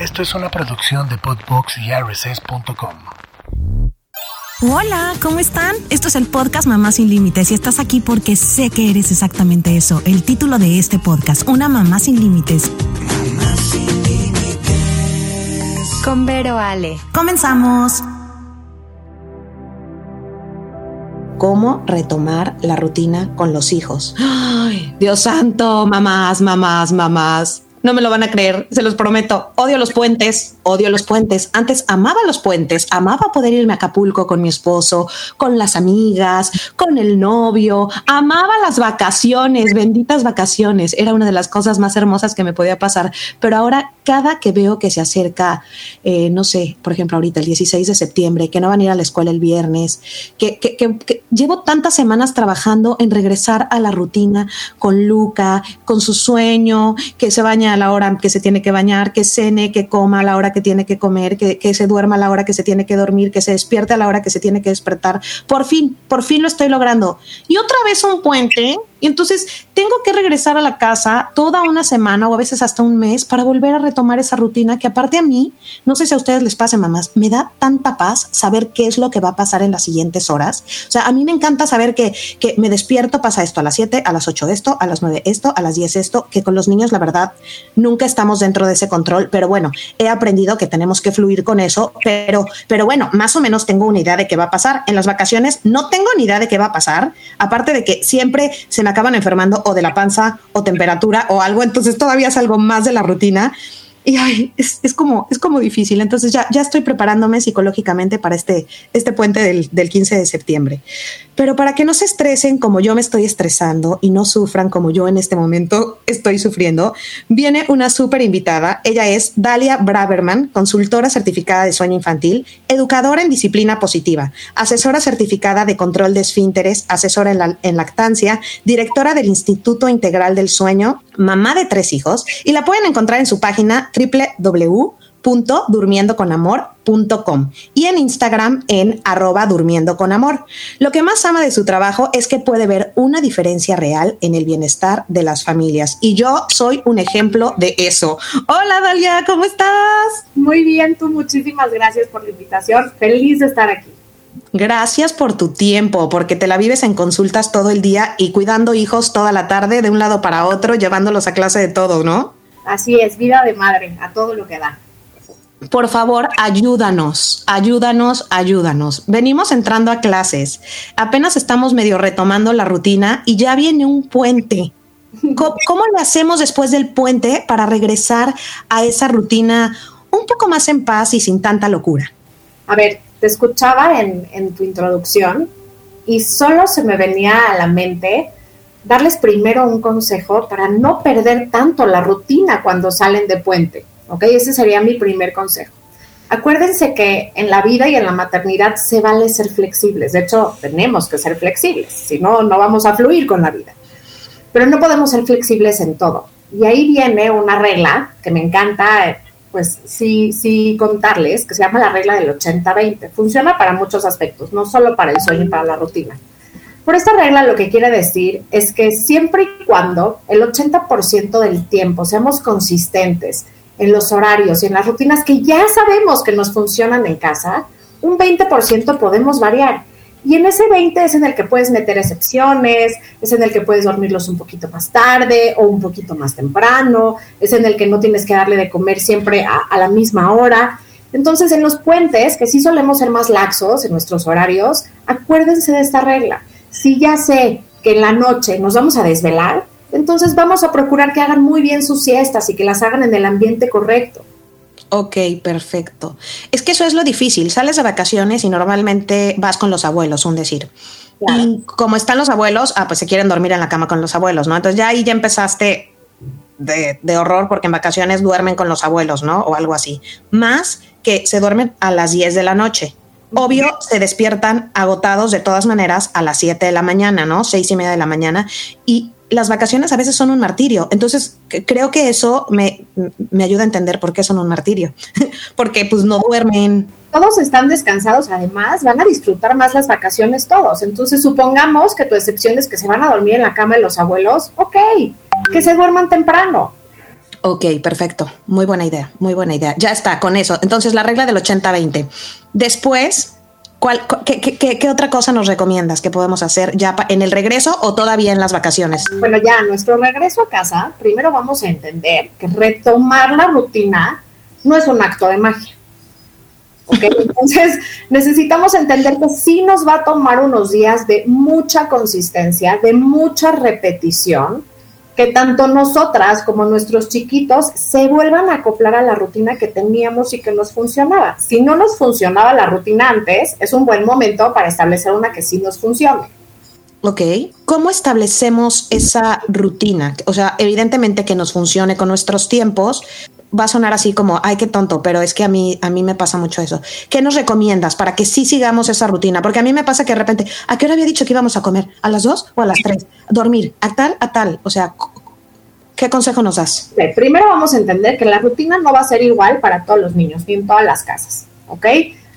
Esto es una producción de Podbox y RSS.com. Hola, ¿cómo están? Esto es el podcast Mamá sin Límites y estás aquí porque sé que eres exactamente eso, el título de este podcast, Una Mamá sin Límites. Mamá sin Límites. Con Vero Ale. Comenzamos. cómo retomar la rutina con los hijos. Ay, Dios santo, mamás, mamás, mamás. No me lo van a creer, se los prometo. Odio los puentes, odio los puentes. Antes amaba los puentes, amaba poder irme a Acapulco con mi esposo, con las amigas, con el novio, amaba las vacaciones, benditas vacaciones. Era una de las cosas más hermosas que me podía pasar. Pero ahora, cada que veo que se acerca, eh, no sé, por ejemplo, ahorita el 16 de septiembre, que no van a ir a la escuela el viernes, que, que, llevo tantas semanas trabajando en regresar a la rutina con Luca, con su sueño, que se baña a la hora que se tiene que bañar, que cene, que coma a la hora que tiene que comer, que, que se duerma a la hora que se tiene que dormir, que se despierte a la hora que se tiene que despertar. Por fin, por fin lo estoy logrando. Y otra vez un puente y entonces tengo que regresar a la casa toda una semana o a veces hasta un mes para volver a retomar esa rutina que aparte a mí, no sé si a ustedes les pase, mamás, me da tanta paz saber qué es lo que va a pasar en las siguientes horas. O sea, a mí me encanta saber que, que me despierto, pasa esto a las 7, a las 8 esto, a las 9 esto, a las 10 esto, que con los niños la verdad nunca estamos dentro de ese control, pero bueno, he aprendido que tenemos que fluir con eso, pero, pero bueno, más o menos tengo una idea de qué va a pasar. En las vacaciones no tengo ni idea de qué va a pasar, aparte de que siempre se me acaban enfermando o de la panza o temperatura o algo, entonces todavía es algo más de la rutina y ay, es, es, como, es como difícil. Entonces ya, ya estoy preparándome psicológicamente para este, este puente del, del 15 de septiembre. Pero para que no se estresen como yo me estoy estresando y no sufran como yo en este momento estoy sufriendo, viene una súper invitada. Ella es Dalia Braverman, consultora certificada de sueño infantil, educadora en disciplina positiva, asesora certificada de control de esfínteres, asesora en, la, en lactancia, directora del Instituto Integral del Sueño, mamá de tres hijos, y la pueden encontrar en su página www.durmiendoconamor.com y en Instagram en arroba durmiendo. Lo que más ama de su trabajo es que puede ver una diferencia real en el bienestar de las familias y yo soy un ejemplo de eso. Hola Dalia, ¿cómo estás? Muy bien, tú muchísimas gracias por la invitación. Feliz de estar aquí. Gracias por tu tiempo, porque te la vives en consultas todo el día y cuidando hijos toda la tarde de un lado para otro, llevándolos a clase de todo, ¿no? Así es, vida de madre, a todo lo que da. Por favor, ayúdanos, ayúdanos, ayúdanos. Venimos entrando a clases, apenas estamos medio retomando la rutina y ya viene un puente. ¿Cómo, cómo le hacemos después del puente para regresar a esa rutina un poco más en paz y sin tanta locura? A ver, te escuchaba en, tu introducción y solo se me venía a la mente darles primero un consejo para no perder tanto la rutina cuando salen de puente. ¿Ok? Ese sería mi primer consejo. Acuérdense que en la vida y en la maternidad se vale ser flexibles. De hecho, tenemos que ser flexibles, si no, no vamos a fluir con la vida. Pero no podemos ser flexibles en todo. Y ahí viene una regla que me encanta, pues sí, sí contarles, que se llama la regla del 80-20. Funciona para muchos aspectos, no solo para el sueño y para la rutina. Por esta regla lo que quiere decir es que siempre y cuando el 80% del tiempo seamos consistentes en los horarios y en las rutinas que ya sabemos que nos funcionan en casa, un 20% podemos variar. Y en ese 20 es en el que puedes meter excepciones, es en el que puedes dormirlos un poquito más tarde o un poquito más temprano, es en el que no tienes que darle de comer siempre a, a la misma hora. Entonces, en los puentes, que sí solemos ser más laxos en nuestros horarios, acuérdense de esta regla si ya sé que en la noche nos vamos a desvelar, entonces vamos a procurar que hagan muy bien sus siestas y que las hagan en el ambiente correcto. Ok, perfecto. Es que eso es lo difícil. Sales de vacaciones y normalmente vas con los abuelos, un decir. Claro. Y como están los abuelos, ah, pues se quieren dormir en la cama con los abuelos, ¿no? Entonces ya ahí ya empezaste de, de, horror porque en vacaciones duermen con los abuelos, ¿no? O algo así. Más que se duermen a las 10 de la noche. Obvio, se despiertan agotados de todas maneras a las 7 de la mañana, ¿no? Seis y media de la mañana. Y las vacaciones a veces son un martirio. Entonces, creo que eso me, me ayuda a entender por qué son un martirio. Porque pues no duermen. Todos están descansados, además van a disfrutar más las vacaciones todos. Entonces, supongamos que tu excepción es que se van a dormir en la cama de los abuelos. Ok, que se duerman temprano. Ok, perfecto. Muy buena idea, muy buena idea. Ya está, con eso. Entonces, la regla del 80-20. Después, ¿cuál, qué, qué, qué, otra cosa nos recomiendas que podemos hacer ya en el regreso o todavía en las vacaciones? Bueno, ya nuestro regreso a casa, primero vamos a entender que retomar la rutina no es un acto de magia. ¿Okay? Entonces, necesitamos entender que sí nos va a tomar unos días de mucha consistencia, de mucha repetición, que tanto nosotras como nuestros chiquitos se vuelvan a acoplar a la rutina que teníamos y que nos funcionaba. Si no nos funcionaba la rutina antes, es un buen momento para establecer una que sí nos funcione. Ok, ¿cómo establecemos esa rutina? O sea, evidentemente que nos funcione con nuestros tiempos, va a sonar así como, ay, qué tonto, pero es que a mí, a mí me pasa mucho eso. ¿Qué nos recomiendas para que sí sigamos esa rutina? Porque a mí me pasa que de repente, ¿a qué hora había dicho que íbamos a comer? ¿A las dos o a las tres? Dormir, a tal, a tal. O sea, ¿qué consejo nos das? Primero vamos a entender que la rutina no va a ser igual para todos los niños, ni en todas las casas, ¿ok?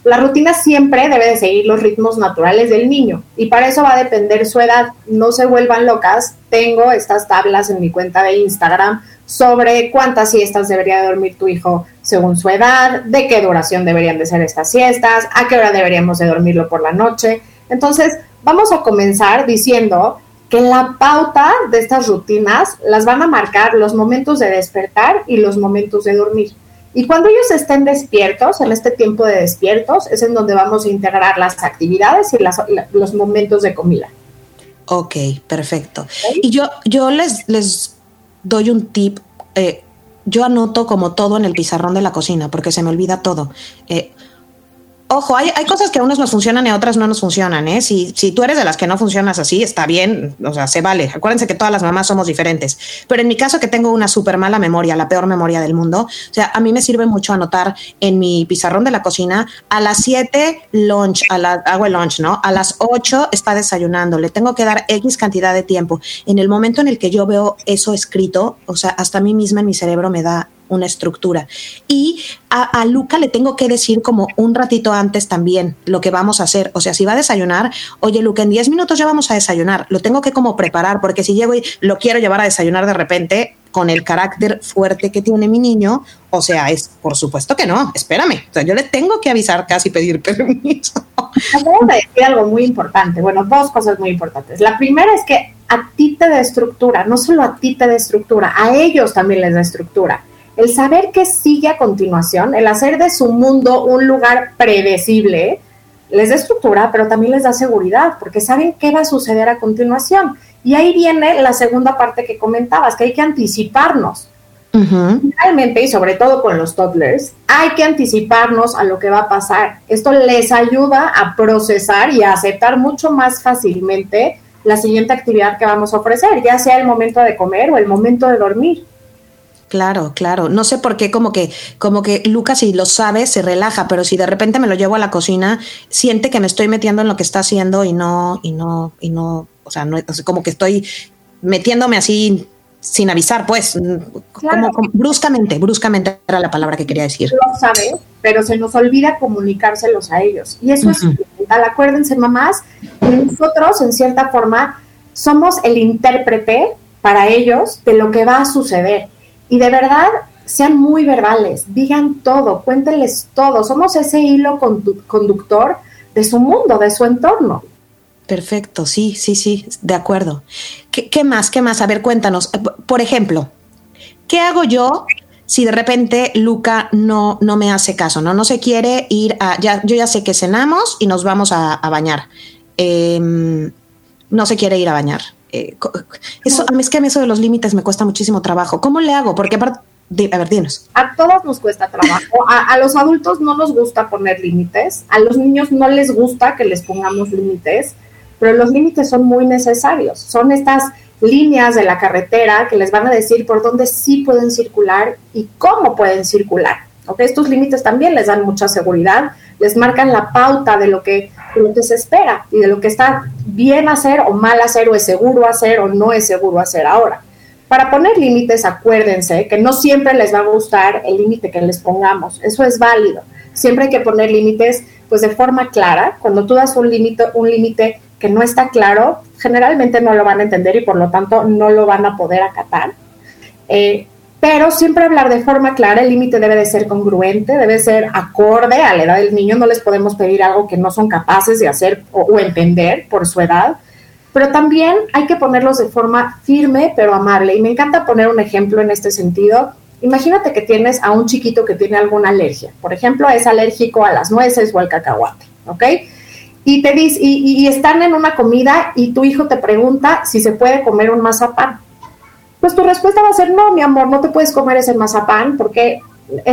La rutina siempre debe de seguir los ritmos naturales del niño y para eso va a depender su edad. No se vuelvan locas. Tengo estas tablas en mi cuenta de Instagram sobre cuántas siestas debería dormir tu hijo según su edad, de qué duración deberían de ser estas siestas, a qué hora deberíamos de dormirlo por la noche. Entonces, vamos a comenzar diciendo que la pauta de estas rutinas las van a marcar los momentos de despertar y los momentos de dormir. Y cuando ellos estén despiertos, en este tiempo de despiertos, es en donde vamos a integrar las actividades y las, los momentos de comida. Ok, perfecto. Y yo, yo les, les doy un tip. Eh, yo anoto como todo en el pizarrón de la cocina porque se me olvida todo. Eh, ojo, hay, cosas que a unos nos funcionan y a otras no nos funcionan, ¿eh? Si, si tú eres de las que no funcionas así, está bien, o sea, se vale. Acuérdense que todas las mamás somos diferentes. Pero en mi caso, que tengo una súper mala memoria, la peor memoria del mundo, o sea, a mí me sirve mucho anotar en mi pizarrón de la cocina a las 7 lunch, a la, hago el lunch, ¿no? A las 8 está desayunando, le tengo que dar X cantidad de tiempo. En el momento en el que yo veo eso escrito, o sea, hasta a mí misma en mi cerebro me da una estructura. Y a, Luca le tengo que decir como un ratito antes también lo que vamos a hacer. O sea, si va a desayunar, oye, Luca, en 10 minutos ya vamos a desayunar. Lo tengo que como preparar, porque si llego y lo quiero llevar a desayunar de repente, con el carácter fuerte que tiene mi niño, o sea, es por supuesto que no, espérame. O sea, yo le tengo que avisar casi pedir permiso. Acabo de decir algo muy importante. Bueno, dos cosas muy importantes. La primera es que a ti te da estructura, no solo a ti te da estructura, a ellos también les da estructura el saber qué sigue a continuación, el hacer de su mundo un lugar predecible, les da estructura, pero también les da seguridad, porque saben qué va a suceder a continuación. Y ahí viene la segunda parte que comentabas, que hay que anticiparnos. Uh -huh. Realmente, y sobre todo con los toddlers, hay que anticiparnos a lo que va a pasar. Esto les ayuda a procesar y a aceptar mucho más fácilmente la siguiente actividad que vamos a ofrecer, ya sea el momento de comer o el momento de dormir. Claro, claro. No sé por qué como que, como que Lucas, si lo sabe, se relaja, pero si de repente me lo llevo a la cocina, siente que me estoy metiendo en lo que está haciendo y no, y no, y no, o sea, no, como que estoy metiéndome así sin avisar, pues, claro. como, como, bruscamente, bruscamente era la palabra que quería decir. Lo sabe, pero se nos olvida comunicárselos a ellos. Y eso uh -huh. es fundamental. Acuérdense, mamás, nosotros, en cierta forma, somos el intérprete para ellos de lo que va a suceder y de verdad, sean muy verbales, digan todo, cuéntenles todo. Somos ese hilo conductor de su mundo, de su entorno. Perfecto, sí, sí, sí, de acuerdo. ¿Qué, ¿Qué, más? ¿Qué más? A ver, cuéntanos. Por ejemplo, ¿qué hago yo si de repente Luca no, no me hace caso? No, no se quiere ir a. Ya, yo ya sé que cenamos y nos vamos a, bañar. Eh, no se quiere ir a bañar. Eh, eso, es que a mí eso de los límites me cuesta muchísimo trabajo. ¿Cómo le hago? Porque aparte, a ver, dinos. A todos nos cuesta trabajo. A, a, los adultos no nos gusta poner límites. A los niños no les gusta que les pongamos límites, pero los límites son muy necesarios. Son estas líneas de la carretera que les van a decir por dónde sí pueden circular y cómo pueden circular. ¿okay? Estos límites también les dan mucha seguridad, les marcan la pauta de lo que, lo que se espera y de lo que está bien hacer o mal hacer o es seguro hacer o no es seguro hacer ahora. Para poner límites, acuérdense que no siempre les va a gustar el límite que les pongamos, eso es válido. Siempre hay que poner límites pues de forma clara. Cuando tú das un límite un límite que no está claro, generalmente no lo van a entender y por lo tanto no lo van a poder acatar. Eh, pero siempre hablar de forma clara, el límite debe de ser congruente, debe ser acorde a la edad del niño, no les podemos pedir algo que no son capaces de hacer o, entender por su edad, pero también hay que ponerlos de forma firme pero amable. Y me encanta poner un ejemplo en este sentido. Imagínate que tienes a un chiquito que tiene alguna alergia. Por ejemplo, es alérgico a las nueces o al cacahuate, ¿ok? Y te dice, y, y están en una comida y tu hijo te pregunta si se puede comer un mazapán pues tu respuesta va a ser, no, mi amor, no te puedes comer ese mazapán porque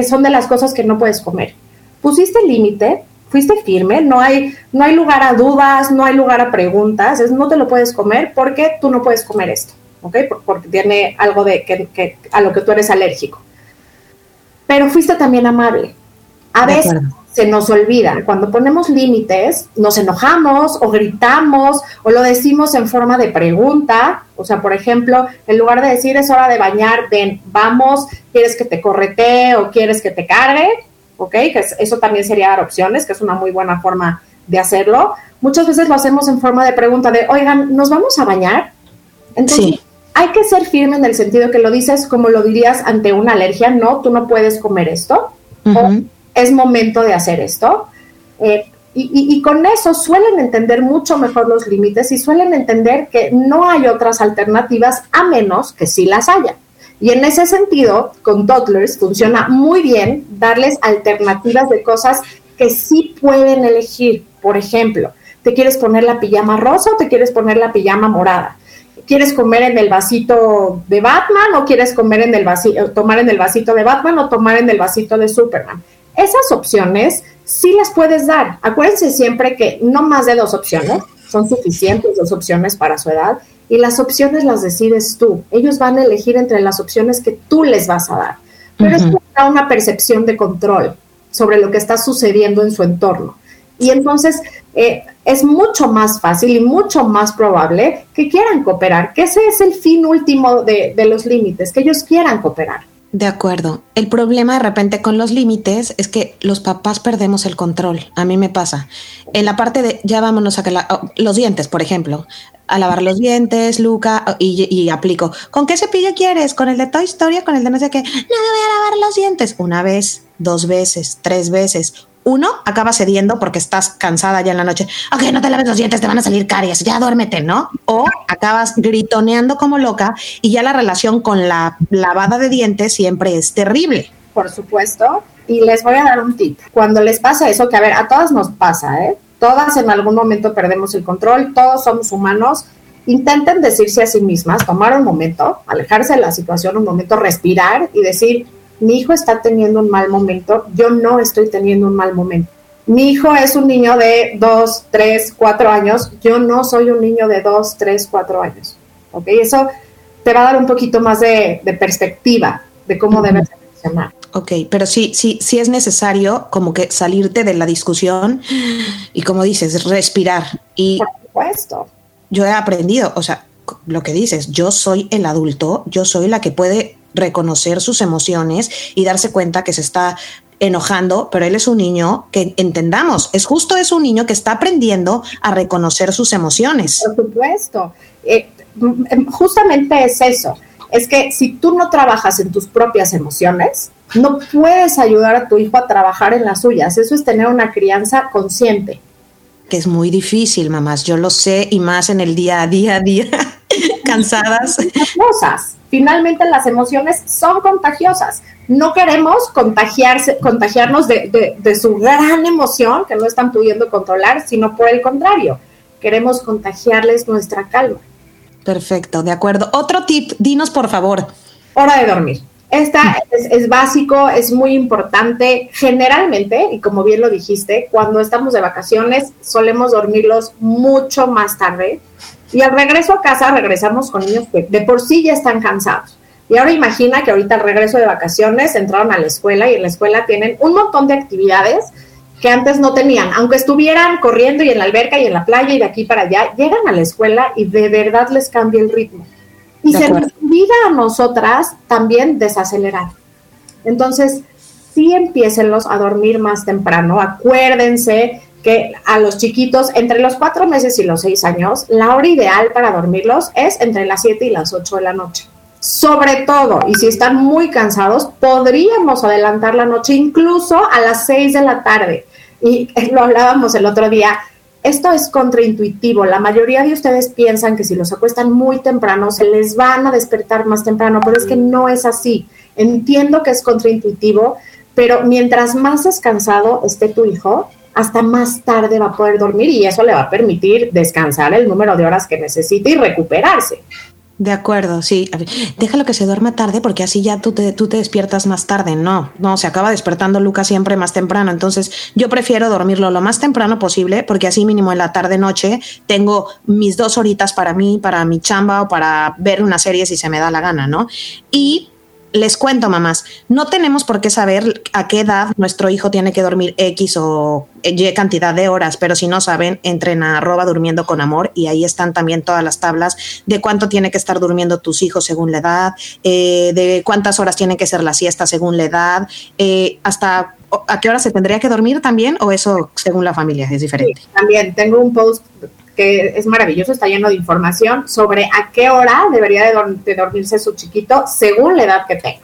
son de las cosas que no puedes comer. Pusiste límite, fuiste firme, no hay, no hay lugar a dudas, no hay lugar a preguntas, es no te lo puedes comer porque tú no puedes comer esto, ¿ok? Porque tiene algo de que, a lo que tú eres alérgico. Pero fuiste también amable. A veces se nos olvida. Cuando ponemos límites, nos enojamos o gritamos o lo decimos en forma de pregunta. O sea, por ejemplo, en lugar de decir es hora de bañar, ven, vamos, ¿quieres que te correte o quieres que te cargue? ¿Ok? Que eso también sería dar opciones, que es una muy buena forma de hacerlo. Muchas veces lo hacemos en forma de pregunta de, oigan, ¿nos vamos a bañar? Entonces, hay que ser firme en el sentido que lo dices como lo dirías ante una alergia, no, tú no puedes comer esto es momento de hacer esto. Eh, y, con eso suelen entender mucho mejor los límites y suelen entender que no hay otras alternativas a menos que sí las haya. Y en ese sentido, con toddlers funciona muy bien darles alternativas de cosas que sí pueden elegir. Por ejemplo, ¿te quieres poner la pijama rosa o te quieres poner la pijama morada? ¿Quieres comer en el vasito de Batman o quieres comer en el vasito, tomar en el vasito de Batman o tomar en el vasito de Superman? Esas opciones sí las puedes dar. Acuérdense siempre que no más de dos opciones, son suficientes dos opciones para su edad y las opciones las decides tú. Ellos van a elegir entre las opciones que tú les vas a dar. Pero es una percepción de control sobre lo que está sucediendo en su entorno. Y entonces eh, es mucho más fácil y mucho más probable que quieran cooperar, que ese es el fin último de los límites, que ellos quieran cooperar. De acuerdo. El problema de repente con los límites es que los papás perdemos el control. A mí me pasa. En la parte de ya vámonos a que oh, los dientes, por ejemplo, a lavar los dientes, Luca, y, aplico. ¿Con qué cepillo quieres? ¿Con el de Toy Story? ¿Con el de no sé qué? No voy a lavar los dientes. Una vez, dos veces, tres veces uno acaba cediendo porque estás cansada ya en la noche. Ok, no te laves los dientes, te van a salir caries, ya duérmete, ¿no? O acabas gritoneando como loca y ya la relación con la lavada de dientes siempre es terrible. Por supuesto. Y les voy a dar un tip. Cuando les pasa eso, que a ver, a todas nos pasa, ¿eh? Todas en algún momento perdemos el control, todos somos humanos. Intenten decirse a sí mismas, tomar un momento, alejarse de la situación un momento, respirar y decir, mi hijo está teniendo un mal momento, yo no estoy teniendo un mal momento. Mi hijo es un niño de 2, 3, 4 años, yo no soy un niño de 2, 3, 4 años. ¿Ok? Eso te va a dar un poquito más de, perspectiva de cómo debes reaccionar. Ok, pero sí, sí, sí es necesario como que salirte de la discusión y como dices, respirar. Y Por supuesto. Yo he aprendido, o sea, lo que dices, yo soy el adulto, yo soy la que puede reconocer sus emociones y darse cuenta que se está enojando, pero él es un niño que entendamos, es justo es un niño que está aprendiendo a reconocer sus emociones. Por supuesto, eh, justamente es eso, es que si tú no trabajas en tus propias emociones, no puedes ayudar a tu hijo a trabajar en las suyas, eso es tener una crianza consciente. Que es muy difícil, mamás, yo lo sé y más en el día a día, a día, cansadas. Cosas finalmente las emociones son contagiosas. No queremos contagiarse, contagiarnos de, su gran emoción que no están pudiendo controlar, sino por el contrario, queremos contagiarles nuestra calma. Perfecto, de acuerdo. Otro tip, dinos por favor. Hora de dormir. Esta es, es, básico, es muy importante. Generalmente, y como bien lo dijiste, cuando estamos de vacaciones solemos dormirlos mucho más tarde y al regreso a casa regresamos con niños que de por sí ya están cansados. Y ahora imagina que ahorita al regreso de vacaciones entraron a la escuela y en la escuela tienen un montón de actividades que antes no tenían. Aunque estuvieran corriendo y en la alberca y en la playa y de aquí para allá, llegan a la escuela y de verdad les cambia el ritmo. Y se nos olvida a nosotras también desacelerar. Entonces, sí empiecenlos a dormir más temprano. Acuérdense que a los chiquitos entre los cuatro meses y los seis años, la hora ideal para dormirlos es entre las siete y las ocho de la noche. Sobre todo, y si están muy cansados, podríamos adelantar la noche incluso a las 6 de la tarde. Y lo hablábamos el otro día, esto es contraintuitivo. La mayoría de ustedes piensan que si los acuestan muy temprano se les van a despertar más temprano, pero es que no es así. Entiendo que es contraintuitivo, pero mientras más descansado esté tu hijo, hasta más tarde va a poder dormir y eso le va a permitir descansar el número de horas que necesite y recuperarse. De acuerdo, sí. Déjalo que se duerma tarde porque así ya tú te, tú te despiertas más tarde. No, no, se acaba despertando Lucas siempre más temprano. Entonces yo prefiero dormirlo lo más temprano posible porque así mínimo en la tarde-noche tengo mis dos horitas para mí, para mi chamba o para ver una serie si se me da la gana, ¿no? Y les cuento, mamás, no tenemos por qué saber a qué edad nuestro hijo tiene que dormir X o Y cantidad de horas, pero si no saben, entren a arroba durmiendo con amor y ahí están también todas las tablas de cuánto tiene que estar durmiendo tus hijos según la edad, eh, de cuántas horas tiene que ser la siesta según la edad, eh, hasta a qué hora se tendría que dormir también o eso según la familia es diferente. también tengo un post que es maravilloso, está lleno de información sobre a qué hora debería de, dormirse su chiquito según la edad que tenga.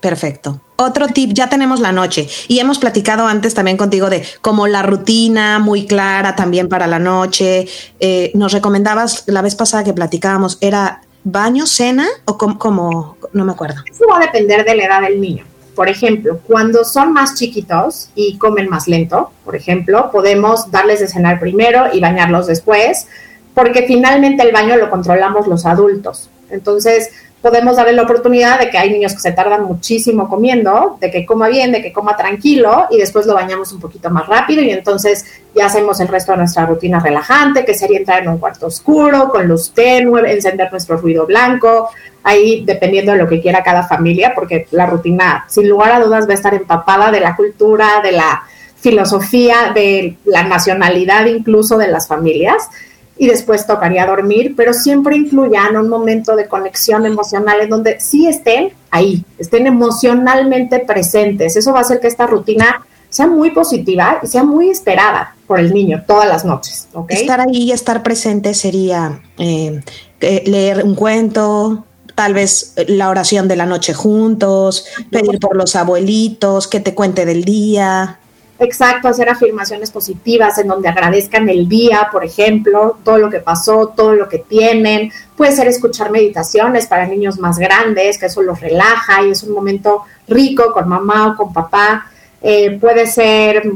Perfecto. Otro tip, ya tenemos la noche y hemos platicado antes también contigo de como la rutina muy clara también para la noche. Eh, nos recomendabas la vez pasada que platicábamos, ¿era baño, cena o como, no me acuerdo? Eso va a depender de la edad del niño. Por ejemplo, cuando son más chiquitos y comen más lento, por ejemplo, podemos darles de cenar primero y bañarlos después, porque finalmente el baño lo controlamos los adultos. Entonces, podemos darle la oportunidad de que hay niños que se tardan muchísimo comiendo, de que coma bien, de que coma tranquilo y después lo bañamos un poquito más rápido y entonces ya hacemos el resto de nuestra rutina relajante, que sería entrar en un cuarto oscuro, con luz tenue, encender nuestro ruido blanco, ahí dependiendo de lo que quiera cada familia, porque la rutina sin lugar a dudas va a estar empapada de la cultura, de la filosofía, de la nacionalidad incluso de las familias y después tocaría dormir, pero siempre incluyan un momento de conexión emocional en donde sí estén ahí, estén emocionalmente presentes. Eso va a hacer que esta rutina sea muy positiva y sea muy esperada por el niño todas las noches. Estar ahí y estar presente sería eh, leer un cuento, tal vez la oración de la noche juntos, pedir por los abuelitos, que te cuente del día. Exacto, hacer afirmaciones positivas en donde agradezcan el día, por ejemplo, todo lo que pasó, todo lo que tienen. Puede ser escuchar meditaciones para niños más grandes, que eso los relaja y es un momento rico con mamá o con papá. Eh, puede ser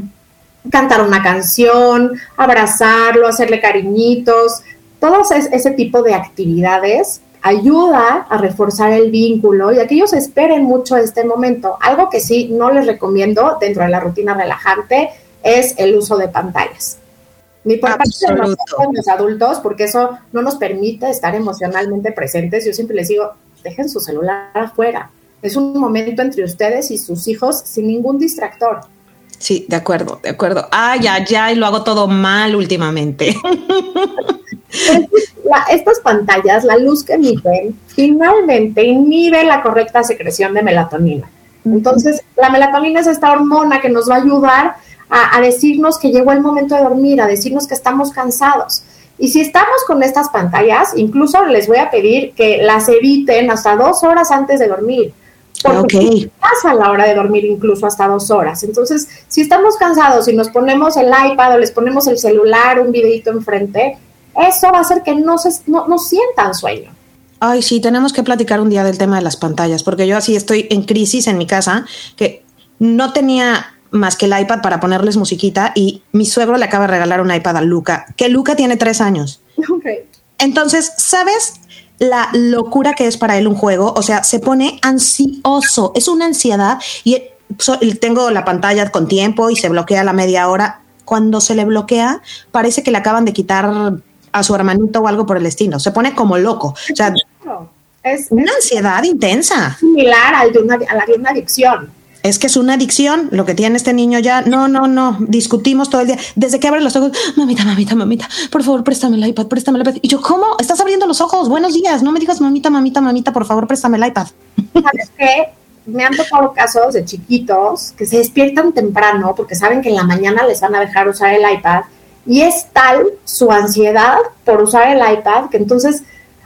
cantar una canción, abrazarlo, hacerle cariñitos, todos ese tipo de actividades ayuda a reforzar el vínculo y a que ellos esperen mucho este momento. Algo que sí no les recomiendo dentro de la rutina relajante es el uso de pantallas. Ni por parte de los adultos, porque eso no nos permite estar emocionalmente presentes. Yo siempre les digo, dejen su celular afuera. Es un momento entre ustedes y sus hijos sin ningún distractor. Sí, de acuerdo, de acuerdo. Ay, ya, ya, y lo hago todo mal últimamente. estas pantallas, la luz que emiten, finalmente inhibe la correcta secreción de melatonina. Entonces, la melatonina es esta hormona que nos va a ayudar a, a, decirnos que llegó el momento de dormir, a decirnos que estamos cansados. Y si estamos con estas pantallas, incluso les voy a pedir que las eviten hasta dos horas antes de dormir. Porque pasa a la hora de dormir incluso hasta dos horas. Entonces, si estamos cansados y nos ponemos el iPad o les ponemos el celular, un videito enfrente, eso va a hacer que no, se, no, sientan sueño. Ay, sí, tenemos que platicar un día del tema de las pantallas, porque yo así estoy en crisis en mi casa, que no tenía más que el iPad para ponerles musiquita y mi suegro le acaba de regalar un iPad a Luca, que Luca tiene tres años. Entonces, ¿sabes la locura que es para él un juego? O sea, se pone ansioso, es una ansiedad y tengo la pantalla con tiempo y se bloquea a la media hora. Cuando se le bloquea, parece que le acaban de quitar a su hermanito o algo por el estilo. Se pone como loco. O sea, es una ansiedad intensa. Similar al de una, a la de una adicción. Es que es una adicción lo que tiene este niño ya. No, no, no. Discutimos todo el día. Desde que abre los ojos, mamita, mamita, mamita, por favor, préstame el iPad, préstame el iPad. Y yo, ¿cómo? Estás abriendo los ojos. Buenos días. No me digas mamita, mamita, mamita, por favor, préstame el iPad. ¿Sabes qué? Me han tocado casos de chiquitos que se despiertan temprano porque saben que en la mañana les van a dejar usar el iPad y es tal su ansiedad por usar el iPad que entonces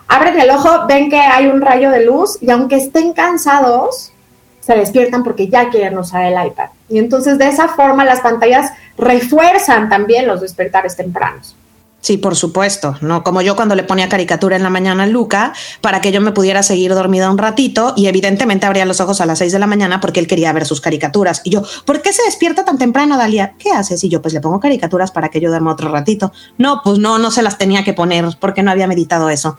abren el ojo, ven que hay un rayo de luz y aunque estén cansados, se despiertan porque ya quieren usar el iPad. Y entonces de esa forma las pantallas refuerzan también los despertares tempranos. Sí, por supuesto, ¿no? Como yo cuando le ponía caricatura en la mañana a Luca para que yo me pudiera seguir dormida un ratito y evidentemente abría los ojos a las seis de la mañana porque él quería ver sus caricaturas. Y yo, ¿por qué se despierta tan temprano, Dalia? ¿Qué haces? Y yo, pues le pongo caricaturas para que yo duerma otro ratito. No, pues no, no se las tenía que poner porque no había meditado eso.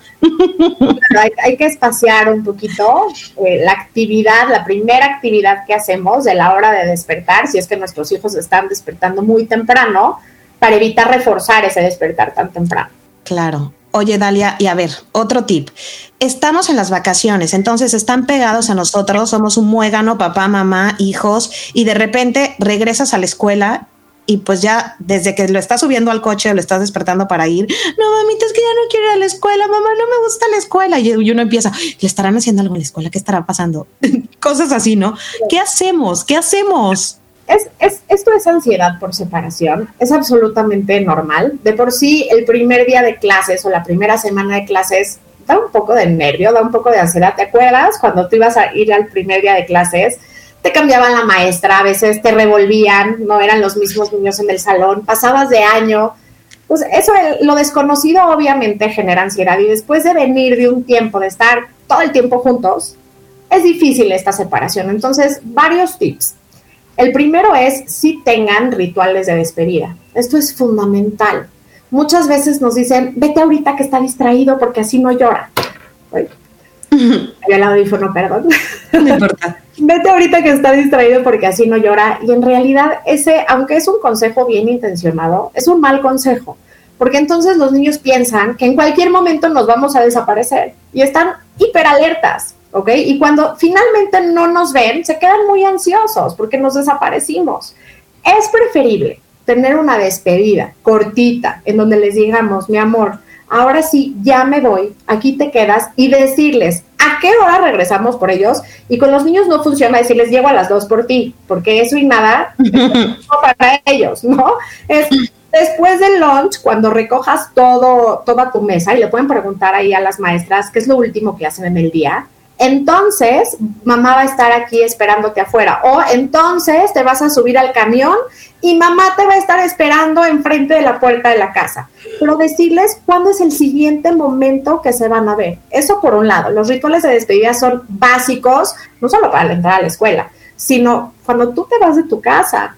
hay, que espaciar un poquito eh, la actividad, la primera actividad que hacemos de la hora de despertar, si es que nuestros hijos están despertando muy temprano para evitar reforzar ese despertar tan temprano. Claro. Oye, Dalia, y a ver, otro tip. Estamos en las vacaciones, entonces están pegados a nosotros, somos un muégano, papá, mamá, hijos, y de repente regresas a la escuela y pues ya desde que lo estás subiendo al coche o lo estás despertando para ir, no mamita, es que ya no quiero ir a la escuela, mamá, no me gusta la escuela. Y uno empieza, ¿le estarán haciendo algo en la escuela? ¿Qué estará pasando? Cosas así, ¿no? ¿Qué hacemos? ¿Qué hacemos? Es, es, esto es ansiedad por separación, es absolutamente normal. De por sí, el primer día de clases o la primera semana de clases da un poco de nervio, da un poco de ansiedad. ¿Te acuerdas cuando tú ibas a ir al primer día de clases? Te cambiaban la maestra, a veces te revolvían, no eran los mismos niños en el salón, pasabas de año. Pues eso, lo desconocido obviamente genera ansiedad y después de venir de un tiempo, de estar todo el tiempo juntos, es difícil esta separación. Entonces, varios tips. El primero es si tengan rituales de despedida. Esto es fundamental. Muchas veces nos dicen, vete ahorita que está distraído porque así no llora. Había el audífono, perdón. No importa. vete ahorita que está distraído porque así no llora. Y en realidad ese, aunque es un consejo bien intencionado, es un mal consejo. Porque entonces los niños piensan que en cualquier momento nos vamos a desaparecer y están hiperalertas. ¿Ok? Y cuando finalmente no nos ven, se quedan muy ansiosos porque nos desaparecimos. Es preferible tener una despedida cortita en donde les digamos, mi amor, ahora sí, ya me voy, aquí te quedas y decirles a qué hora regresamos por ellos. Y con los niños no funciona decirles, llego a las dos por ti, porque eso y nada para ellos, ¿no? Es después del lunch, cuando recojas todo, toda tu mesa y le pueden preguntar ahí a las maestras qué es lo último que hacen en el día, entonces mamá va a estar aquí esperándote afuera. O entonces te vas a subir al camión y mamá te va a estar esperando enfrente de la puerta de la casa. Pero decirles cuándo es el siguiente momento que se van a ver. Eso por un lado. Los rituales de despedida son básicos, no solo para entrar a la escuela, sino cuando tú te vas de tu casa.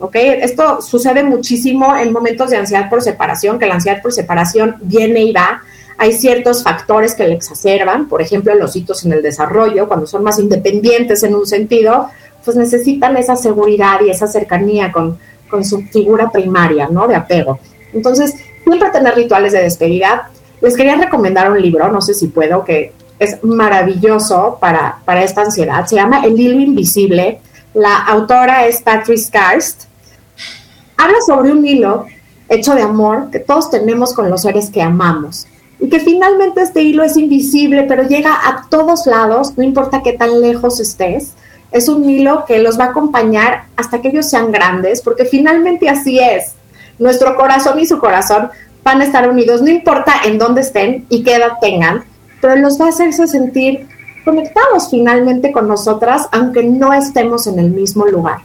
¿Ok? Esto sucede muchísimo en momentos de ansiedad por separación, que la ansiedad por separación viene y va hay ciertos factores que le exacerban, por ejemplo, los hitos en el desarrollo, cuando son más independientes en un sentido, pues necesitan esa seguridad y esa cercanía con, su figura primaria, ¿no? De apego. Entonces, siempre tener rituales de despedida. Les quería recomendar un libro, no sé si puedo, que es maravilloso para, para esta ansiedad. Se llama El hilo invisible. La autora es Patrice Karst. Habla sobre un hilo hecho de amor que todos tenemos con los seres que amamos y que finalmente este hilo es invisible, pero llega a todos lados, no importa qué tan lejos estés. Es un hilo que los va a acompañar hasta que ellos sean grandes, porque finalmente así es. Nuestro corazón y su corazón van a estar unidos, no importa en dónde estén y qué edad tengan, pero los va a hacerse sentir conectados finalmente con nosotras, aunque no estemos en el mismo lugar.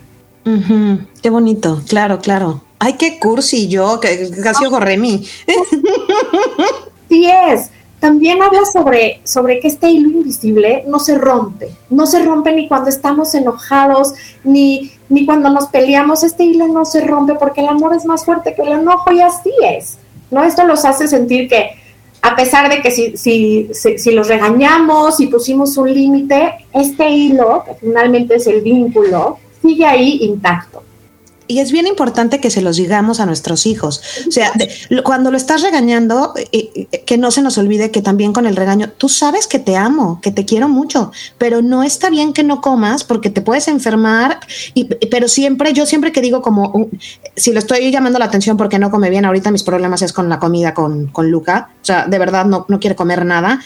Qué bonito, claro, claro. Ay, qué cursi yo, que casi Remy. Sí es. También habla sobre, sobre que este hilo invisible no se rompe, no se rompe ni cuando estamos enojados, ni, ni cuando nos peleamos, este hilo no se rompe porque el amor es más fuerte que el enojo y así es, ¿no? Esto los hace sentir que a pesar de que si, si, si, si los regañamos y pusimos un límite, este hilo, que finalmente es el vínculo, sigue ahí intacto y es bien importante que se los digamos a nuestros hijos. O sea, cuando lo estás regañando, eh, eh, que no se nos olvide que también con el regaño, tú sabes que te amo, que te quiero mucho, pero no está bien que no comas porque te puedes enfermar. Y, pero siempre, yo siempre que digo como, si lo estoy llamando la atención porque no come bien, ahorita mis problemas es con la comida con, con Luca, o sea, de verdad no, no quiere comer nada.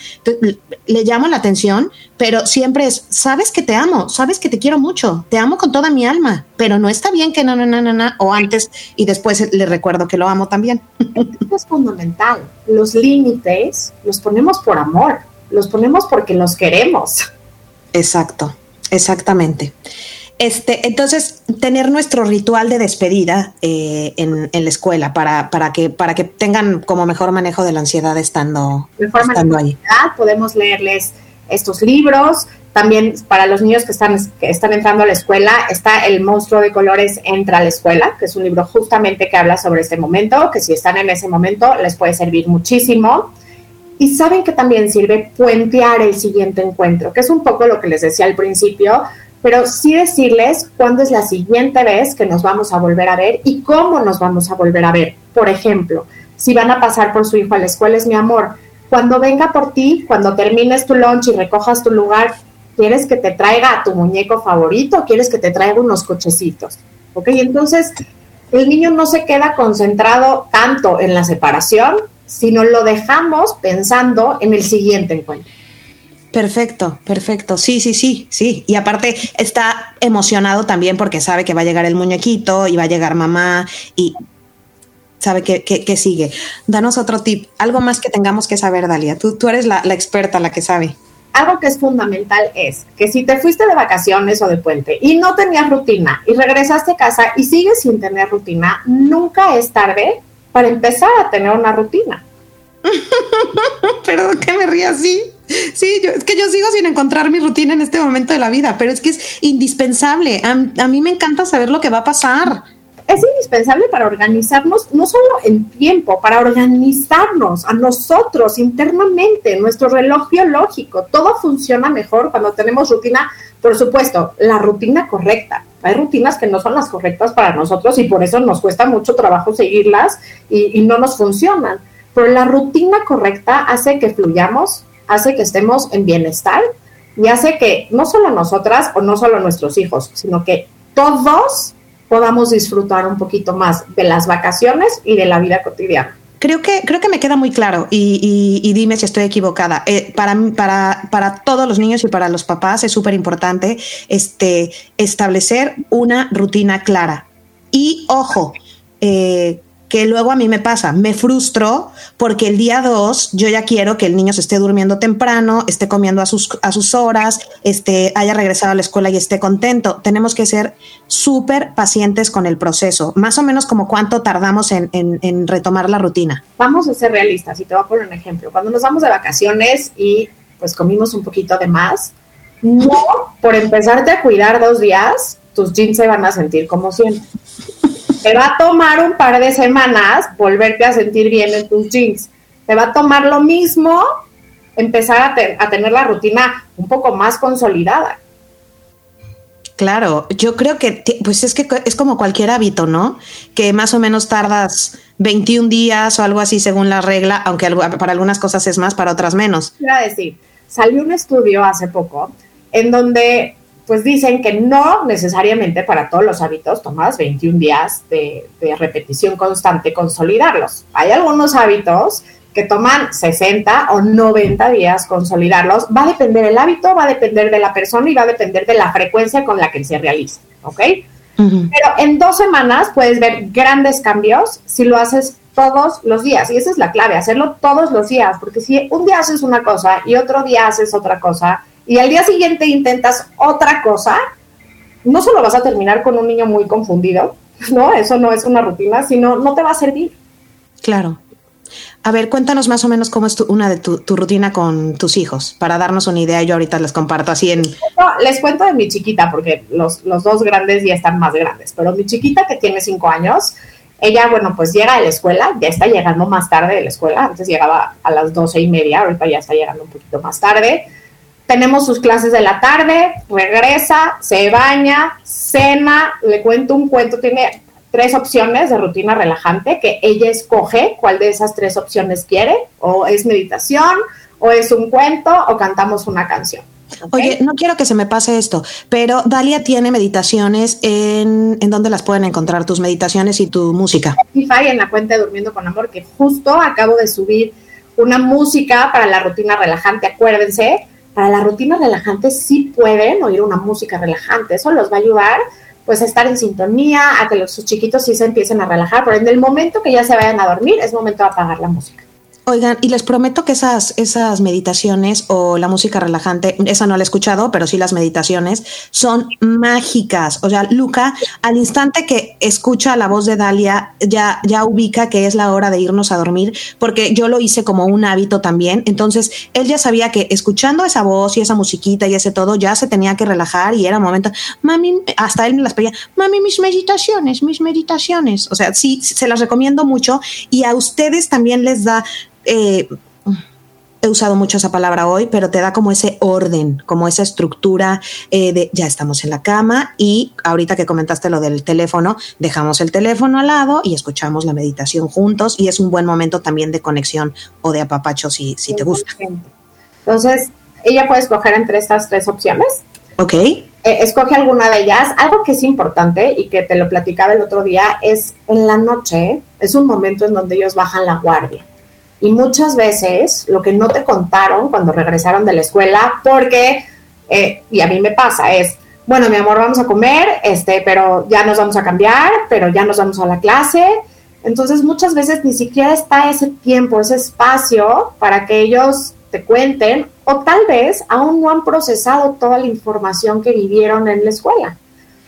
le llamo la atención, pero siempre es, sabes que te amo, sabes que te quiero mucho, te amo con toda mi alma pero no está bien que no, no, o antes y después le recuerdo que lo amo también. Es fundamental. Los límites los ponemos por amor, los ponemos porque los queremos. Exacto, exactamente. Este, entonces, tener nuestro ritual de despedida eh, en, la escuela para, para, que, para que tengan como mejor manejo de la ansiedad estando, mejor estando ahí. Podemos leerles estos libros. También para los niños que están, que están entrando a la escuela está El monstruo de colores entra a la escuela, que es un libro justamente que habla sobre este momento, que si están en ese momento les puede servir muchísimo. Y saben que también sirve puentear el siguiente encuentro, que es un poco lo que les decía al principio, pero sí decirles cuándo es la siguiente vez que nos vamos a volver a ver y cómo nos vamos a volver a ver. Por ejemplo, si van a pasar por su hijo a la escuela, es mi amor, cuando venga por ti, cuando termines tu lunch y recojas tu lugar, ¿quieres que te traiga a tu muñeco favorito? ¿Quieres que te traiga unos cochecitos? ¿Ok? Entonces, el niño no se queda concentrado tanto en la separación, sino lo dejamos pensando en el siguiente encuentro. Perfecto, perfecto. Sí, sí, sí, sí. Y aparte está emocionado también porque sabe que va a llegar el muñequito y va a llegar mamá y sabe que, sigue. Danos otro tip, algo más que tengamos que saber, Dalia. Tú, tú eres la, la, experta, la que sabe. Algo que es fundamental es que si te fuiste de vacaciones o de puente y no tenías rutina y regresaste a casa y sigues sin tener rutina, nunca es tarde para empezar a tener una rutina. Perdón que me ría así. Sí, yo, es que yo sigo sin encontrar mi rutina en este momento de la vida, pero es que es indispensable. A, a mí me encanta saber lo que va a pasar es indispensable para organizarnos, no solo en tiempo, para organizarnos a nosotros internamente, nuestro reloj biológico. Todo funciona mejor cuando tenemos rutina, por supuesto, la rutina correcta. Hay rutinas que no son las correctas para nosotros y por eso nos cuesta mucho trabajo seguirlas y, no nos funcionan. Pero la rutina correcta hace que fluyamos, hace que estemos en bienestar y hace que no solo nosotras o no solo nuestros hijos, sino que todos podamos disfrutar un poquito más de las vacaciones y de la vida cotidiana. Creo que, creo que me queda muy claro y, dime si estoy equivocada. Eh, para, para, para todos los niños y para los papás es súper importante este, establecer una rutina clara. Y ojo, eh, que luego a mí me pasa, me frustro porque el día 2 yo ya quiero que el niño se esté durmiendo temprano, esté comiendo a sus, a sus horas, este, haya regresado a la escuela y esté contento. Tenemos que ser súper pacientes con el proceso, más o menos como cuánto tardamos en, en, retomar la rutina. Vamos a ser realistas y te voy a poner un ejemplo. Cuando nos vamos de vacaciones y pues comimos un poquito de más, no por empezarte a cuidar dos días, tus jeans se van a sentir como siempre. Te va a tomar un par de semanas volverte a sentir bien en tus jeans. Te va a tomar lo mismo empezar a, tener la rutina un poco más consolidada. Claro, yo creo que pues es que es como cualquier hábito, ¿no? Que más o menos tardas 21 días o algo así según la regla, aunque para algunas cosas es más, para otras menos. Quiero decir, salió un estudio hace poco en donde pues dicen que no necesariamente para todos los hábitos tomas 21 días de, repetición constante consolidarlos. Hay algunos hábitos que toman 60 o 90 días consolidarlos. Va a depender del hábito, va a depender de la persona y va a depender de la frecuencia con la que se realiza, ¿ok? Pero en dos semanas puedes ver grandes cambios si lo haces todos los días. Y esa es la clave, hacerlo todos los días, porque si un día haces una cosa y otro día haces otra cosa, y al día siguiente intentas otra cosa, no solo vas a terminar con un niño muy confundido, ¿no? Eso no es una rutina, sino no te va a servir. Claro. A ver, cuéntanos más o menos cómo es una de tu, rutina con tus hijos, para darnos una idea. Yo ahorita les comparto así en... les cuento de mi chiquita, porque los, los dos grandes ya están más grandes, pero mi chiquita que tiene cinco años, ella, bueno, pues llega a la escuela, ya está llegando más tarde de la escuela, antes llegaba a las doce y media, ahorita ya está llegando un poquito más tarde tenemos sus clases de la tarde, regresa, se baña, cena, le cuento un cuento, tiene tres opciones de rutina relajante que ella escoge cuál de esas tres opciones quiere, o es meditación, o es un cuento, o cantamos una canción. Oye, no quiero que se me pase esto, pero Dalia tiene meditaciones en, en dónde las pueden encontrar tus meditaciones y tu música. Spotify en la cuenta de Durmiendo con Amor, que justo acabo de subir una música para la rutina relajante, acuérdense, para la rutina relajante sí pueden oír una música relajante, eso los va a ayudar pues estar en sintonía, a que los, sus chiquitos sí se empiecen a relajar, pero en el momento que ya se vayan a dormir es momento de apagar la música. Oigan, y les prometo que esas, esas meditaciones o la música relajante, esa no la he escuchado, pero sí las meditaciones son mágicas. O sea, Luca, al instante que escucha la voz de Dalia, ya, ya ubica que es la hora de irnos a dormir, porque yo lo hice como un hábito también. Entonces, él ya sabía que escuchando esa voz y esa musiquita y ese todo, ya se tenía que relajar y era momento, mami, hasta él me las pedía, mami, mis meditaciones, mis meditaciones. O sea, sí, se las recomiendo mucho y a ustedes también les da eh, he usado mucho esa palabra hoy, pero te da como ese orden, como esa estructura eh, de ya estamos en la cama y ahorita que comentaste lo del teléfono, dejamos el teléfono al lado y escuchamos la meditación juntos y es un buen momento también de conexión o de apapacho si, si te gusta. Entonces, ella puede escoger entre estas tres opciones. Ok. Eh, escoge alguna de ellas. Algo que es importante y que te lo platicaba el otro día es en la noche, es un momento en donde ellos bajan la guardia y muchas veces lo que no te contaron cuando regresaron de la escuela, porque, eh, y a mí me pasa, es, bueno, mi amor, vamos a comer, este, pero ya nos vamos a cambiar, pero ya nos vamos a la clase. Entonces muchas veces ni siquiera está ese tiempo, ese espacio para que ellos te cuenten o tal vez aún no han procesado toda la información que vivieron en la escuela.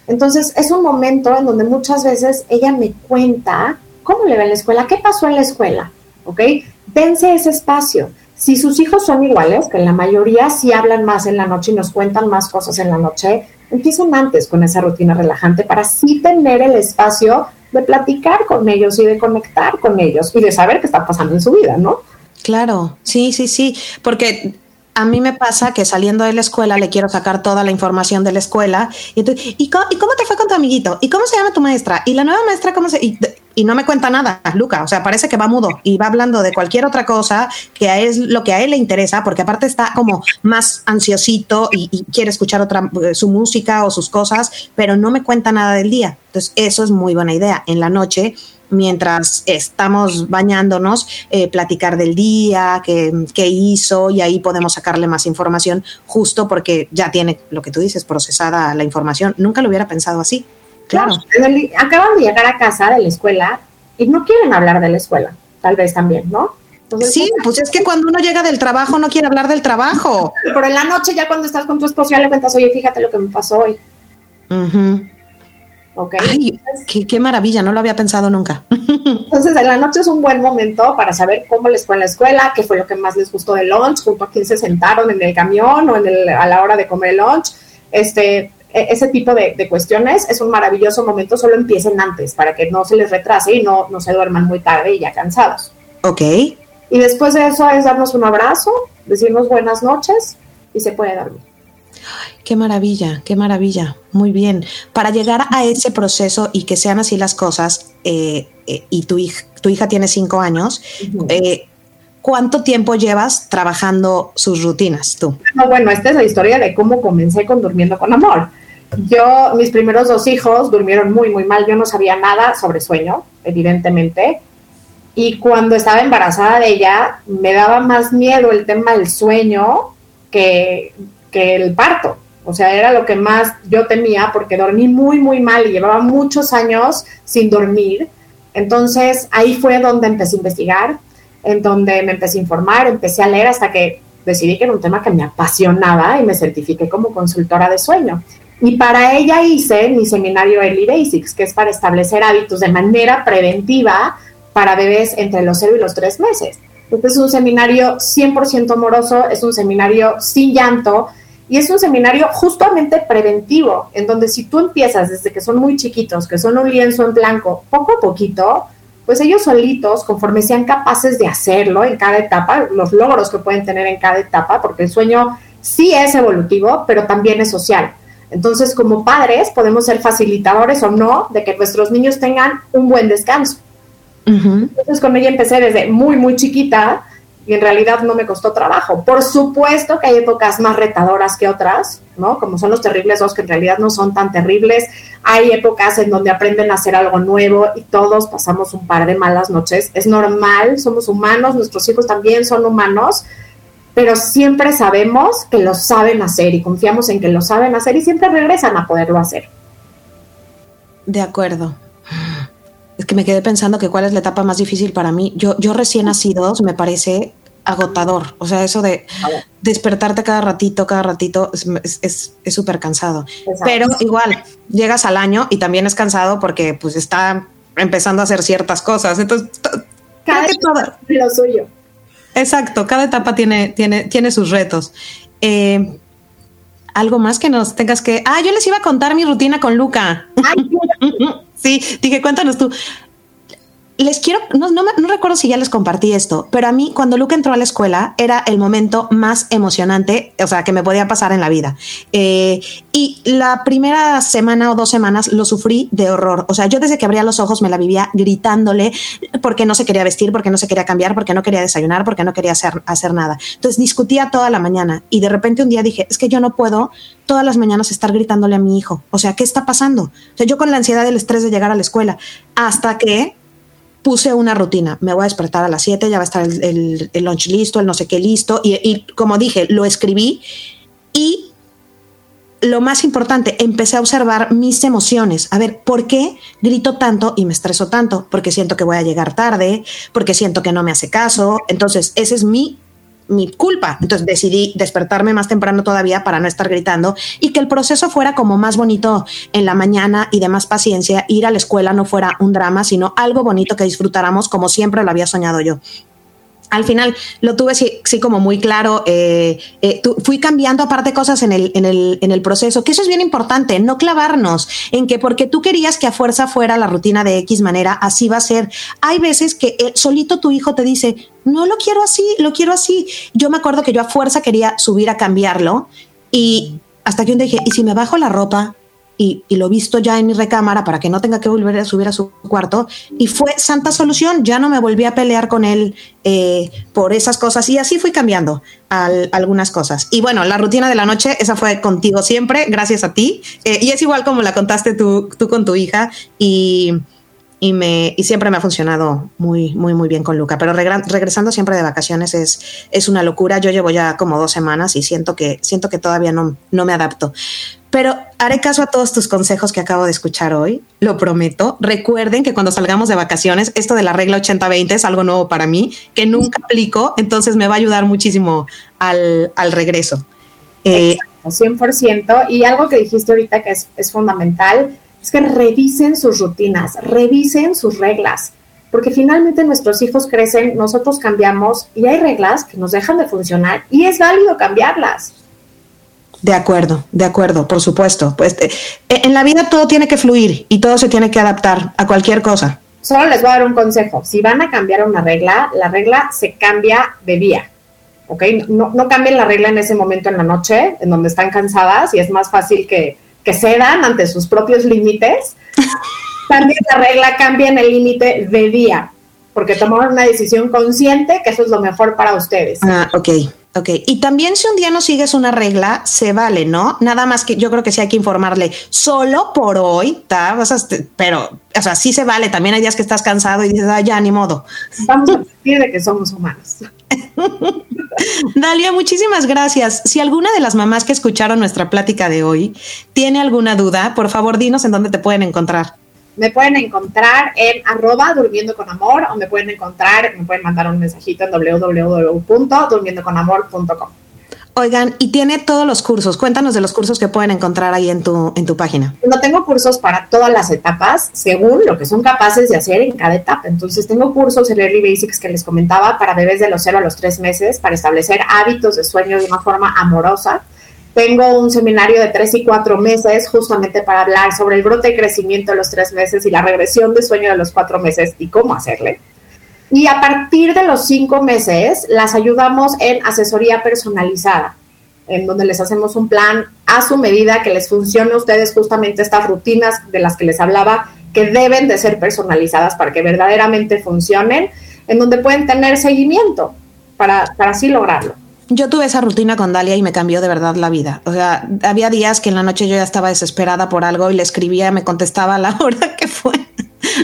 Entonces es un momento en donde muchas veces ella me cuenta cómo le va en la escuela, qué pasó en la escuela, ¿ok? Dense ese espacio. Si sus hijos son iguales, que la mayoría sí hablan más en la noche y nos cuentan más cosas en la noche, empiecen antes con esa rutina relajante para sí tener el espacio de platicar con ellos y de conectar con ellos y de saber qué está pasando en su vida, ¿no? Claro, sí, sí, sí, porque a mí me pasa que saliendo de la escuela le quiero sacar toda la información de la escuela. Y, entonces, ¿y, cómo, te fue con tu amiguito? ¿Y cómo se llama tu maestra? ¿Y la nueva maestra cómo se...? Y, no me cuenta nada, Luca. O sea, parece que va mudo y va hablando de cualquier otra cosa que es lo que a él le interesa, porque aparte está como más ansiosito y, y quiere escuchar otra eh, su música o sus cosas, pero no me cuenta nada del día. Entonces, eso es muy buena idea. En la noche mientras estamos bañándonos, eh, platicar del día, qué, hizo y ahí podemos sacarle más información justo porque ya tiene lo que tú dices, procesada la información. Nunca lo hubiera pensado así. Claro. acaban de llegar a casa de la escuela y no quieren hablar de la escuela, tal vez también, ¿no? sí, pues es que cuando uno llega del trabajo no quiere hablar del trabajo. Pero en la noche ya cuando estás con tu esposo ya le cuentas, oye, fíjate lo que me pasó hoy. Ay, qué, maravilla, no lo había pensado nunca. Entonces, en la noche es un buen momento para saber cómo les fue en la escuela, qué fue lo que más les gustó del lunch, junto a quién se sentaron en el camión o en el, a la hora de comer el lunch. Este, ese tipo de, cuestiones es un maravilloso momento, solo empiecen antes para que no se les retrase y no, no se duerman muy tarde y ya cansados. Ok. Y después de eso es darnos un abrazo, decirnos buenas noches y se puede dormir. Qué maravilla, qué maravilla. Muy bien. Para llegar a ese proceso y que sean así las cosas, eh, eh, y tu hija, tu hija tiene cinco años, eh, ¿cuánto tiempo llevas trabajando sus rutinas tú? bueno, esta es la historia de cómo comencé con Durmiendo con Amor. Yo, mis primeros dos hijos durmieron muy, muy mal. Yo no sabía nada sobre sueño, evidentemente. Y cuando estaba embarazada de ella, me daba más miedo el tema del sueño que que el parto. O sea, era lo que más yo temía porque dormí muy, muy mal y llevaba muchos años sin dormir. Entonces ahí fue donde empecé a investigar, en donde me empecé a informar, empecé a leer hasta que decidí que era un tema que me apasionaba y me certifiqué como consultora de sueño. Y para ella hice mi seminario Early Basics, que es para establecer hábitos de manera preventiva para bebés entre los 0 y los 3 meses. Este es un seminario 100% amoroso, es un seminario sin llanto, y es un seminario justamente preventivo, en donde si tú empiezas desde que son muy chiquitos, que son un lienzo en blanco, poco a poquito, pues ellos solitos, conforme sean capaces de hacerlo en cada etapa, los logros que pueden tener en cada etapa, porque el sueño sí es evolutivo, pero también es social. Entonces, como padres, podemos ser facilitadores o no de que nuestros niños tengan un buen descanso. Entonces, con ella empecé desde muy, muy chiquita y en realidad no me costó trabajo. Por supuesto que hay épocas más retadoras que otras, ¿no? Como son los terribles dos, que en realidad no son tan terribles. Hay épocas en donde aprenden a hacer algo nuevo y todos pasamos un par de malas noches. Es normal, somos humanos, nuestros hijos también son humanos, pero siempre sabemos que lo saben hacer y confiamos en que lo saben hacer y siempre regresan a poderlo hacer. De acuerdo. Es que me quedé pensando que cuál es la etapa más difícil para mí. Yo, yo recién nacido me parece agotador. O sea, eso de despertarte cada ratito, cada ratito, es súper cansado. Pero igual, llegas al año y también es cansado porque pues está empezando a hacer ciertas cosas. Entonces, cada etapa lo suyo. Exacto, cada etapa tiene, tiene, tiene sus retos. Eh, algo más que nos tengas que. Ah, yo les iba a contar mi rutina con Luca. sí, dije, cuéntanos tú les quiero, no, recuerdo si ya les compartí esto, pero a mí cuando Luke entró a la escuela era el momento más emocionante, o sea, que me podía pasar en la vida. Eh, y la primera semana o dos semanas lo sufrí de horror. O sea, yo desde que abría los ojos me la vivía gritándole porque no se quería vestir, porque no se quería cambiar, porque no quería desayunar, porque no quería hacer, hacer nada. Entonces discutía toda la mañana y de repente un día dije, es que yo no puedo todas las mañanas estar gritándole a mi hijo. O sea, ¿qué está pasando? O sea, yo con la ansiedad del estrés de llegar a la escuela, hasta que puse una rutina. Me voy a despertar a las 7, ya va a estar el, el, lunch listo, el no sé qué listo. Y, y, como dije, lo escribí y lo más importante, empecé a observar mis emociones. A ver, ¿por qué grito tanto y me estreso tanto? Porque siento que voy a llegar tarde, porque siento que no me hace caso. Entonces, ese es mi mi culpa. Entonces decidí despertarme más temprano todavía para no estar gritando y que el proceso fuera como más bonito en la mañana y de más paciencia. Ir a la escuela no fuera un drama, sino algo bonito que disfrutáramos como siempre lo había soñado yo al final lo tuve sí, como muy claro. Eh, eh, fui cambiando aparte cosas en el, en, el, en el proceso, que eso es bien importante, no clavarnos en que porque tú querías que a fuerza fuera la rutina de X manera, así va a ser. Hay veces que eh, solito tu hijo te dice, no lo quiero así, lo quiero así. Yo me acuerdo que yo a fuerza quería subir a cambiarlo y hasta que un día dije, ¿y si me bajo la ropa? Y, lo visto ya en mi recámara para que no tenga que volver a subir a su cuarto. Y fue santa solución, ya no me volví a pelear con él eh, por esas cosas y así fui cambiando algunas cosas. Y bueno, la rutina de la noche, esa fue contigo siempre, gracias a ti. Eh, y es igual como la contaste tú, tú con tu hija y, y, me, y siempre me ha funcionado muy, muy, muy bien con Luca. Pero regresando siempre de vacaciones es, es una locura. Yo llevo ya como dos semanas y siento que, siento que todavía no, no me adapto. Pero haré caso a todos tus consejos que acabo de escuchar hoy, lo prometo. Recuerden que cuando salgamos de vacaciones, esto de la regla 80-20 es algo nuevo para mí, que nunca aplico, entonces me va a ayudar muchísimo al, regreso. Eh, 100%. Y algo que dijiste ahorita que es, es fundamental, es que revisen sus rutinas, revisen sus reglas, porque finalmente nuestros hijos crecen, nosotros cambiamos y hay reglas que nos dejan de funcionar y es válido cambiarlas. De acuerdo, de acuerdo, por supuesto. Pues eh, en la vida todo tiene que fluir y todo se tiene que adaptar a cualquier cosa. Solo les voy a dar un consejo. Si van a cambiar una regla, la regla se cambia de día. ¿Ok? No, no cambien la regla en ese momento en la noche, en donde están cansadas y es más fácil que, que cedan ante sus propios límites. Cambien la regla, cambien el límite de día, porque tomaron una decisión consciente que eso es lo mejor para ustedes. Ah, ok. Ok, y también si un día no sigues una regla, se vale, ¿no? Nada más que yo creo que sí hay que informarle, solo por hoy, ¿tá? pero, o sea, sí se vale, también hay días que estás cansado y dices, ah, ya, ni modo. Vamos a decir de que somos humanos. Dalia, muchísimas gracias. Si alguna de las mamás que escucharon nuestra plática de hoy tiene alguna duda, por favor, dinos en dónde te pueden encontrar. Me pueden encontrar en arroba durmiendo con amor o me pueden encontrar, me pueden mandar un mensajito en www.durmiendoconamor.com. Oigan, y tiene todos los cursos. Cuéntanos de los cursos que pueden encontrar ahí en tu, en tu página. No tengo cursos para todas las etapas, según lo que son capaces de hacer en cada etapa. Entonces, tengo cursos en Early Basics que les comentaba para bebés de los 0 a los 3 meses, para establecer hábitos de sueño de una forma amorosa tengo un seminario de tres y cuatro meses justamente para hablar sobre el brote y crecimiento de los tres meses y la regresión de sueño de los cuatro meses y cómo hacerle. Y a partir de los cinco meses las ayudamos en asesoría personalizada, en donde les hacemos un plan a su medida que les funcione a ustedes justamente estas rutinas de las que les hablaba que deben de ser personalizadas para que verdaderamente funcionen, en donde pueden tener seguimiento para, para así lograrlo yo tuve esa rutina con Dalia y me cambió de verdad la vida. O sea, había días que en la noche yo ya estaba desesperada por algo y le escribía, me contestaba a la hora que fue.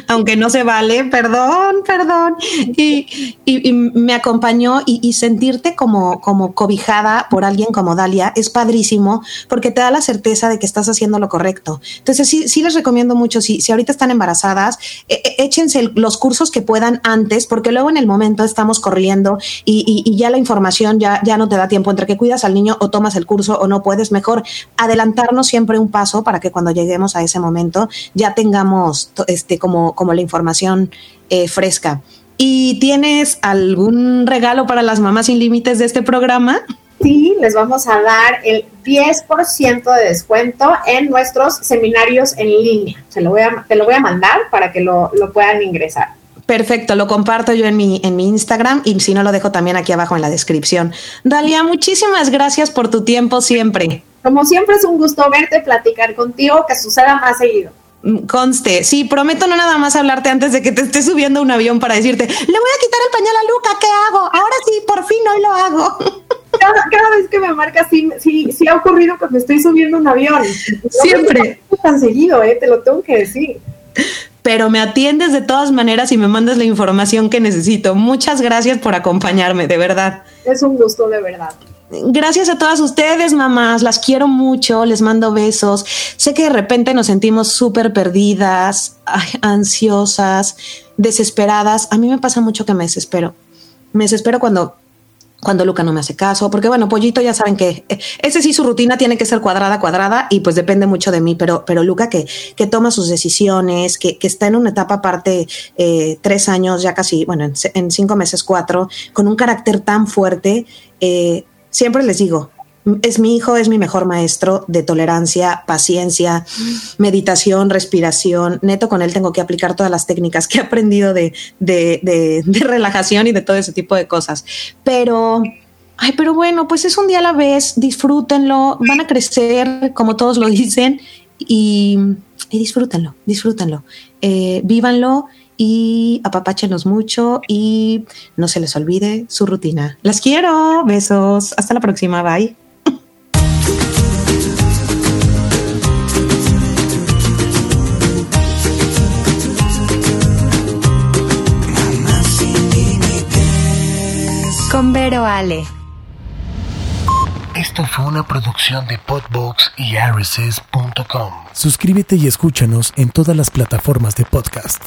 Aunque no se vale, perdón, perdón. Y, y, me acompañó y, sentirte como, como cobijada por alguien como Dalia es padrísimo porque te da la certeza de que estás haciendo lo correcto. Entonces sí, sí les recomiendo mucho, si, si ahorita están embarazadas, e, e, échense los cursos que puedan antes, porque luego en el momento estamos corriendo y, y, ya la información ya, ya no te da tiempo entre que cuidas al niño o tomas el curso o no puedes. Mejor adelantarnos siempre un paso para que cuando lleguemos a ese momento ya tengamos este, como, como la información eh, fresca. ¿Y tienes algún regalo para las mamás sin límites de este programa? Sí, les vamos a dar el 10% de descuento en nuestros seminarios en línea. Se lo voy a, te lo voy a mandar para que lo, lo puedan ingresar. Perfecto, lo comparto yo en mi, en mi Instagram y si no lo dejo también aquí abajo en la descripción. Dalia, muchísimas gracias por tu tiempo siempre. Como siempre es un gusto verte, platicar contigo, que suceda más seguido. Conste, sí, prometo no nada más hablarte antes de que te estés subiendo a un avión para decirte, le voy a quitar el pañal a Luca, ¿qué hago? Ahora sí, por fin hoy lo hago. Cada, vez que me marca, sí, sí, sí ha ocurrido que me estoy subiendo a un avión. Siempre. No tan seguido, eh, te lo tengo que decir. Pero me atiendes de todas maneras y me mandas la información que necesito. Muchas gracias por acompañarme, de verdad. Es un gusto, de verdad. Gracias a todas ustedes, mamás. Las quiero mucho. Les mando besos. Sé que de repente nos sentimos súper perdidas, ansiosas, desesperadas. A mí me pasa mucho que me desespero. Me desespero cuando cuando Luca no me hace caso, porque bueno, Pollito ya saben que eh, ese sí su rutina tiene que ser cuadrada, cuadrada y pues depende mucho de mí, pero, pero Luca que, que toma sus decisiones, que, que está en una etapa aparte eh, tres años, ya casi, bueno, en, cinco meses cuatro, con un carácter tan fuerte, eh, siempre les digo, es mi hijo, es mi mejor maestro de tolerancia, paciencia, meditación, respiración. Neto, con él tengo que aplicar todas las técnicas que he aprendido de, de, relajación y de todo ese tipo de cosas. Pero, ay, pero bueno, pues es un día a la vez, disfrútenlo, van a crecer, como todos lo dicen, y, y disfrútenlo, disfrútenlo, eh, vívanlo y apapáchenos mucho y no se les olvide su rutina. Las quiero, besos, hasta la próxima, bye. Con Vero Ale. Esto fue una producción de Podbox y RSS.com. Suscríbete y escúchanos en todas las plataformas de podcast.